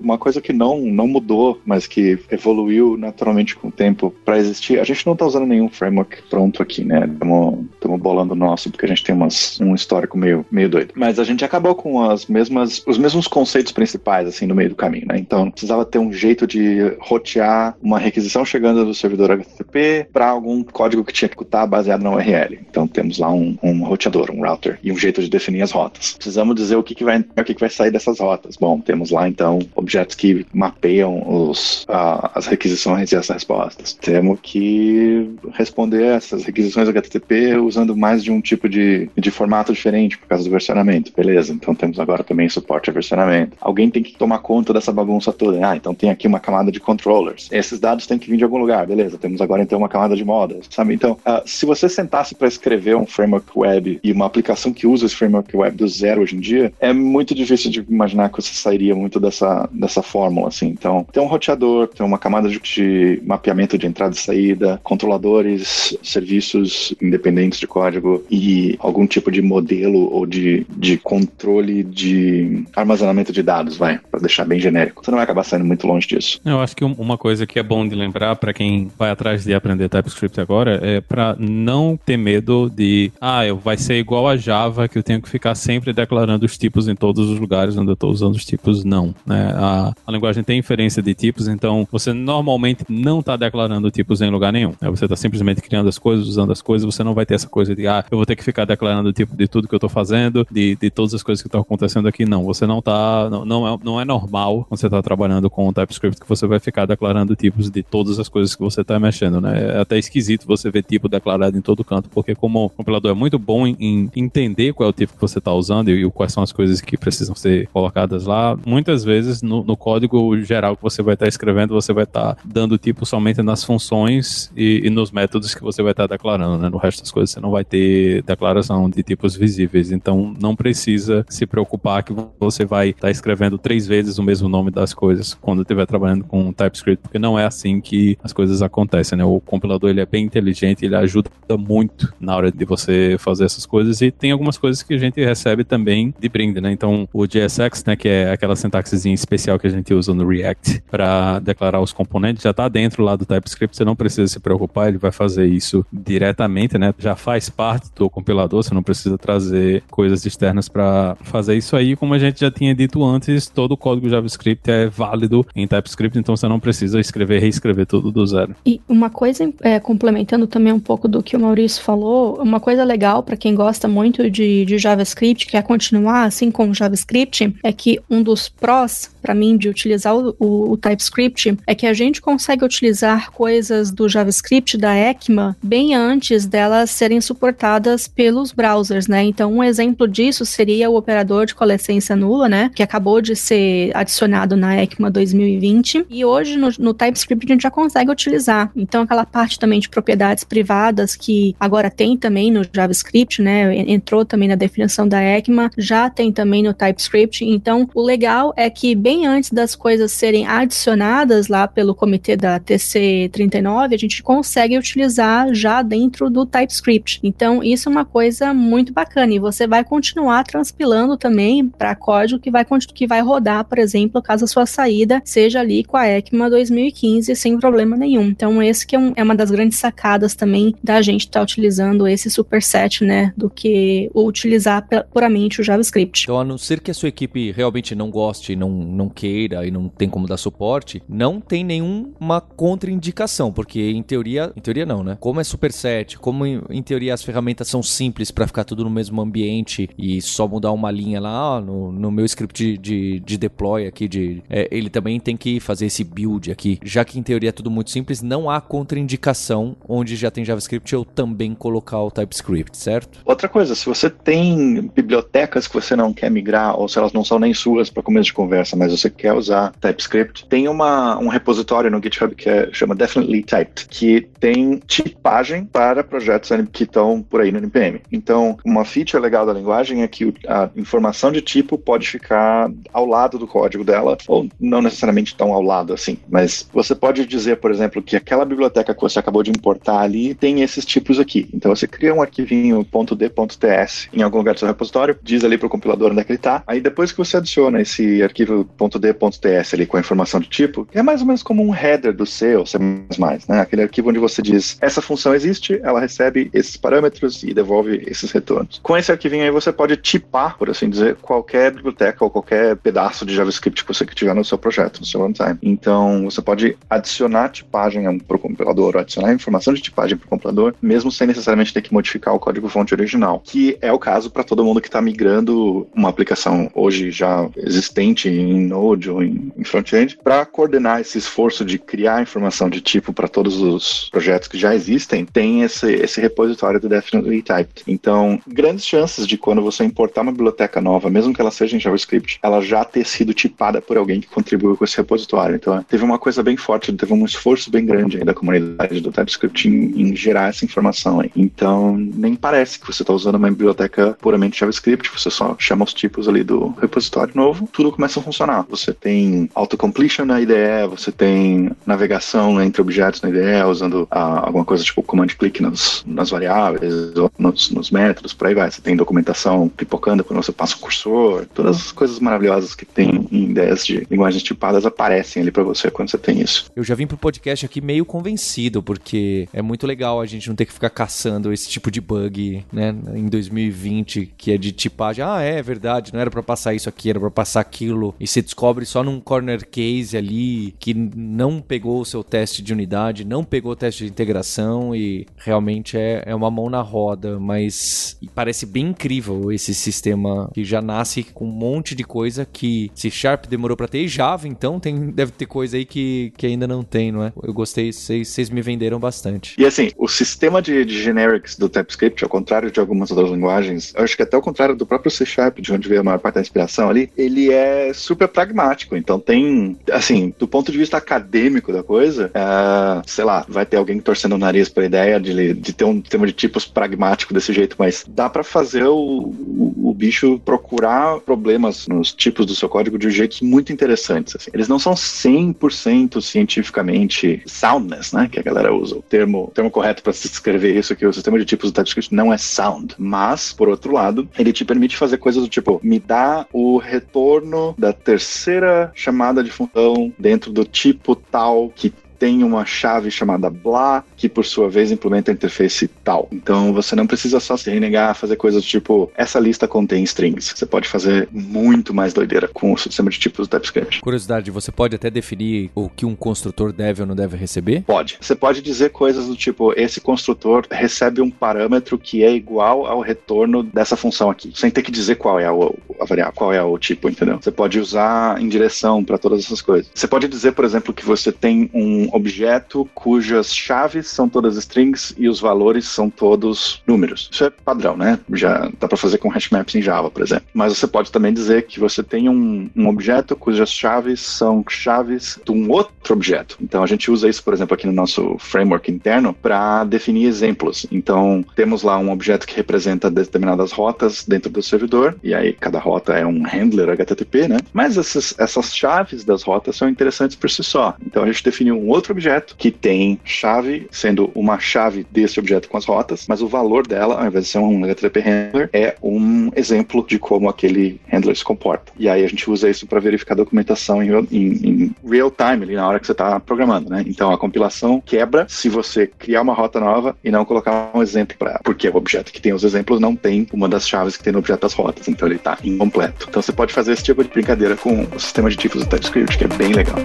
uma coisa que não, não mudou, mas que evoluiu naturalmente com o tempo para existir, a gente não está usando nenhum framework pronto aqui, né? Estamos bolando o nosso, porque a gente tem umas, um histórico meio, meio doido. Mas a gente acabou com as mesmas, os mesmos conceitos principais, assim, no meio do caminho, né? Então, precisava ter um jeito de rotear uma requisição chegando do servidor HTTP para algum código que tinha que estar baseado na URL. Então, temos lá um, um roteador, um router, e um jeito de definir as rotas. Precisamos dizer o que, que vai o que, que vai sair dessas rotas. Bom, temos lá então objetos que mapeiam os, as requisições e as respostas. Temos que responder essas requisições HTTP usando mais de um tipo de, de formato diferente por causa do versionamento. Beleza, então temos agora também suporte a versionamento. Alguém tem que tomar conta dessa bagunça toda. Ah, então tem aqui uma camada de controllers. Esses dados têm que vir de algum lugar. Beleza, temos agora então uma camada de modas, sabe? Então, uh, se você sentasse para escrever um framework web e uma aplicação que usa esse framework web do zero hoje em dia, é muito difícil de imaginar que você sairia muito dessa, dessa fórmula, assim. Então, tem um roteador, tem uma camada de, de mapeamento de entrada e saída, controladores, serviços independentes de código e algum tipo de modelo ou de, de controle de armazenamento de dados, vai, para deixar bem genérico. Você não vai acabar saindo muito longe disso. Eu acho que uma coisa que é bom de lembrar para quem vai atrás de aprender TypeScript agora é para não ter medo de, ah, eu vai ser igual a Java que eu tenho que ficar sempre declarando os tipos em todos os lugares onde eu estou usando os tipos, não. Né? A, a, linguagem tem inferência de tipos, então você normalmente não está declarando tipos em lugar nenhum. Né? Você está simplesmente criando as coisas, usando as coisas, você não vai ter essa coisa de, ah, eu vou ter que ficar declarando o tipo de tudo que eu estou fazendo, de, de todas as coisas que estão acontecendo aqui. Não, você não está, não, não, é, não é normal quando você está trabalhando com o TypeScript que você vai ficar declarando tipos de todas as coisas que você está mexendo, né? É até esquisito você ver tipo declarado em todo canto, porque como o compilador é muito bom em, em entender qual é o tipo que você está usando e, e quais são as coisas que precisam ser colocadas lá, muitas vezes no, no código geral que você vai estar escrevendo, você vai estar dando tipo somente nas funções e, e nos métodos que você vai estar declarando, né? No resto das coisas você não vai ter declaração de tipos visíveis, então não precisa se preocupar que você vai estar escrevendo três vezes o mesmo nome das coisas quando estiver trabalhando com TypeScript, porque não é assim que as coisas acontecem, né? O compilador ele é bem inteligente, ele ajuda muito na hora de você fazer essas coisas e tem algumas coisas que a gente recebe também de brinde, né? Então, o JSX, né, que é aquela sintaxezinha especial que a gente usa no React para declarar os componentes, já está dentro lá do TypeScript, você não precisa se preocupar, ele vai fazer isso diretamente, né? Já faz parte do compilador, você não precisa trazer coisas externas para fazer isso aí. Como a gente já tinha dito antes, todo o código JavaScript é válido em TypeScript, então você não precisa escrever, reescrever tudo do zero. E uma coisa, é, complementando também um pouco do que o Maurício falou, uma coisa legal para quem gosta muito de, de JavaScript, quer continuar assim com JavaScript, é que um dos prós para mim de utilizar o, o, o, TypeScript é que a gente consegue utilizar coisas do JavaScript da ECMA bem antes delas serem suportadas pelos browsers, né? Então, um exemplo disso seria o operador de coalescência nula, né? Que acabou de ser adicionado na ECMA 2020 e hoje no, no TypeScript a gente já consegue utilizar. Então, aquela parte também de propriedades privadas que agora tem também no JavaScript, né? Entrou também na definição da ECMA, já tem também no TypeScript. Então, o legal é que bem antes das coisas serem adicionadas lá pelo comitê da TC39, a gente consegue utilizar já dentro do TypeScript. Então, isso é uma coisa muito bacana e você vai continuar transpilando também para código que vai, que vai rodar, por exemplo, caso a sua saída seja ali com a ECMA 2015 sem problema nenhum. Então, esse que é, um, é uma das grandes sacadas também da gente estar tá utilizando esse superset, né, do que utilizar puramente o JavaScript. Então, a não ser que a sua equipe realmente não goste, não, não queira e não tem como dar suporte, não tem nenhuma contraindicação, porque em teoria, em teoria não, né? Como é superset, como em, em teoria as ferramentas são simples para ficar tudo no mesmo ambiente e só mudar uma linha lá no, no meu script de, de, de deploy aqui, de, é, ele também tem que fazer esse build aqui. Já que em teoria é tudo muito simples, não há contraindicação onde já tem JavaScript eu também colocar o TypeScript, certo? Outra coisa, se você tem bibliotecas que você não quer migrar, ou se elas não são nem suas para começo de conversa, mas você quer usar TypeScript, tem uma, um repositório no GitHub que é, chama Definitely Typed, que tem tipagem para projetos que estão por aí no NPM. Então, uma feature legal da linguagem é que a informação de tipo pode ficar ao lado do código dela, ou não necessariamente tão ao lado assim, mas você pode dizer, por exemplo, que aquela biblioteca que você acabou de importar ali tem esses tipos aqui. Então, você cria um arquivinho .d.ts em algum lugar do seu repositório, diz ali para o compilador onde é que ele está, aí depois que você adiciona esse arquivo .d.ts ali com a informação de tipo, é mais ou menos como um header do C ou C++, né? Aquele arquivo onde você diz, essa função existe, ela recebe esses parâmetros e devolve esses retornos. Com esse arquivinho aí você pode tipar, por assim dizer, qualquer biblioteca ou qualquer pedaço de JavaScript que você tiver no seu projeto, no seu runtime. Então você pode adicionar tipagem para o compilador, ou adicionar informação de tipagem para o compilador, mesmo sem necessariamente ter que modificar o código-fonte original, que é o caso para todo mundo que está migrando uma aplicação hoje já existente em Node ou em, em front-end, para coordenar esse esforço de criar informação de tipo para todos os projetos que já existem, tem esse, esse repositório do Definitely Typed. Então, grandes chances de quando você importar uma biblioteca nova, mesmo que ela seja em JavaScript, ela já ter sido tipada por alguém que contribuiu com esse repositório. Então, teve uma coisa bem forte, teve um esforço bem grande aí da comunidade do TypeScript em, em gerar essa informação aí. Então, nem parece que você está usando uma biblioteca puramente JavaScript, você só chama os tipos ali do repositório novo, tudo começa a funcionar. Você tem autocompletion na IDE, você tem navegação entre objetos na IDE, usando ah, alguma coisa tipo command click nas, nas variáveis, nos, nos métodos, por aí vai. Você tem documentação pipocando quando você passa o cursor, todas as coisas maravilhosas que tem em ideias de linguagens tipadas aparecem ali para você quando você tem isso. Eu já vim pro podcast aqui meio convencido, porque é muito legal a gente não ter que ficar caçando esse tipo de bug, né, em 2020, que é de tipagem. Ah, é verdade, não era para passar isso aqui, era para passar aquilo. E você descobre só num corner case ali que não pegou o seu teste de unidade, não pegou o teste de integração e realmente é, é uma mão na roda, mas parece bem incrível esse sistema que já nasce com um monte de coisa que C Sharp demorou para ter e Java, então tem, deve ter coisa aí que, que ainda não tem, não é? Eu gostei, vocês me venderam bastante. E assim, o sistema de, de generics do TypeScript, ao contrário de algumas outras linguagens, acho que até ao contrário do próprio C Sharp, de onde veio a maior parte da inspiração ali, ele é super pragmático. Então tem, assim, do ponto de vista acadêmico da coisa, uh, sei lá, vai ter alguém torcendo o nariz para a ideia de, de ter um sistema de tipos pragmático desse jeito, mas dá para fazer o, o, o, bicho procurar problemas nos tipos do seu código de um jeito muito interessantes. Assim. Eles não são 100% cientificamente soundness, né? Que a galera usa. O termo, o termo correto para se descrever isso, que o sistema de tipos do TypeScript não é sound. Mas, por outro lado, ele te permite fazer coisas do tipo, me dá o retorno da terceira chamada de função dentro do tipo tal que tem uma chave chamada blá, que por sua vez implementa a interface tal. Então você não precisa só se renegar a fazer coisas tipo essa lista contém strings. Você pode fazer muito mais doideira com o sistema de tipos do TypeScript. Curiosidade, você pode até definir o que um construtor deve ou não deve receber? Pode. Você pode dizer coisas do tipo esse construtor recebe um parâmetro que é igual ao retorno dessa função aqui, sem ter que dizer qual é a, a variável, qual é o tipo, entendeu? Você pode usar em direção para todas essas coisas. Você pode dizer, por exemplo, que você tem um um objeto cujas chaves são todas strings e os valores são todos números. Isso é padrão, né? Já dá para fazer com hash maps em Java, por exemplo. Mas você pode também dizer que você tem um, um objeto cujas chaves são chaves de um outro objeto. Então a gente usa isso, por exemplo, aqui no nosso framework interno para definir exemplos. Então temos lá um objeto que representa determinadas rotas dentro do servidor, e aí cada rota é um handler HTTP, né? Mas essas, essas chaves das rotas são interessantes por si só. Então a gente definiu um objeto que tem chave, sendo uma chave desse objeto com as rotas, mas o valor dela, ao invés de ser um HTTP handler, é um exemplo de como aquele handler se comporta. E aí a gente usa isso para verificar a documentação em, em, em, real time, ali na hora que você está programando, né? Então a compilação quebra se você criar uma rota nova e não colocar um exemplo para porque o objeto que tem os exemplos não tem uma das chaves que tem no objeto das rotas, então ele está incompleto. Então você pode fazer esse tipo de brincadeira com o sistema de tipos do TypeScript, que é bem legal.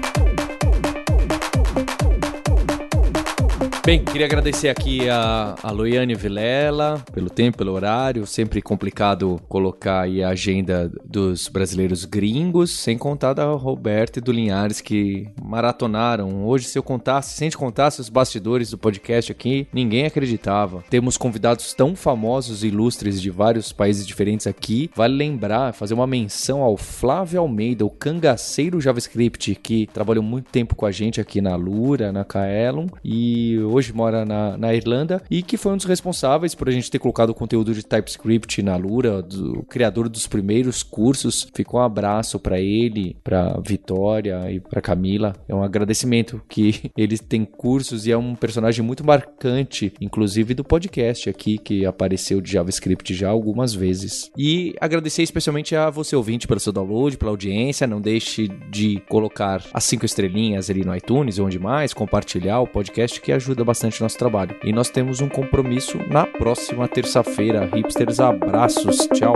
Bem, queria agradecer aqui a, a Loiane Vilela pelo tempo, pelo horário. Sempre complicado colocar aí a agenda dos brasileiros gringos, sem contar da Roberta e do Linhares que maratonaram. Hoje, se eu contasse, se a gente contasse os bastidores do podcast aqui, ninguém acreditava. Temos convidados tão famosos e ilustres de vários países diferentes aqui. Vale lembrar, fazer uma menção ao Flávio Almeida, o cangaceiro JavaScript, que trabalhou muito tempo com a gente aqui na Lura, na Kaelon. E hoje mora na, na Irlanda e que foi um dos responsáveis por a gente ter colocado o conteúdo de TypeScript na Lura, do criador dos primeiros cursos. Ficou um abraço para ele, para Vitória e para Camila. É um agradecimento que ele tem cursos e é um personagem muito marcante, inclusive do podcast aqui que apareceu de JavaScript já algumas vezes. E agradecer especialmente a você ouvinte pelo seu download, pela audiência. Não deixe de colocar as cinco estrelinhas ali no iTunes ou onde mais, compartilhar o podcast que ajuda ajuda bastante o nosso trabalho. E nós temos um compromisso na próxima terça-feira. Hipsters, abraços, tchau.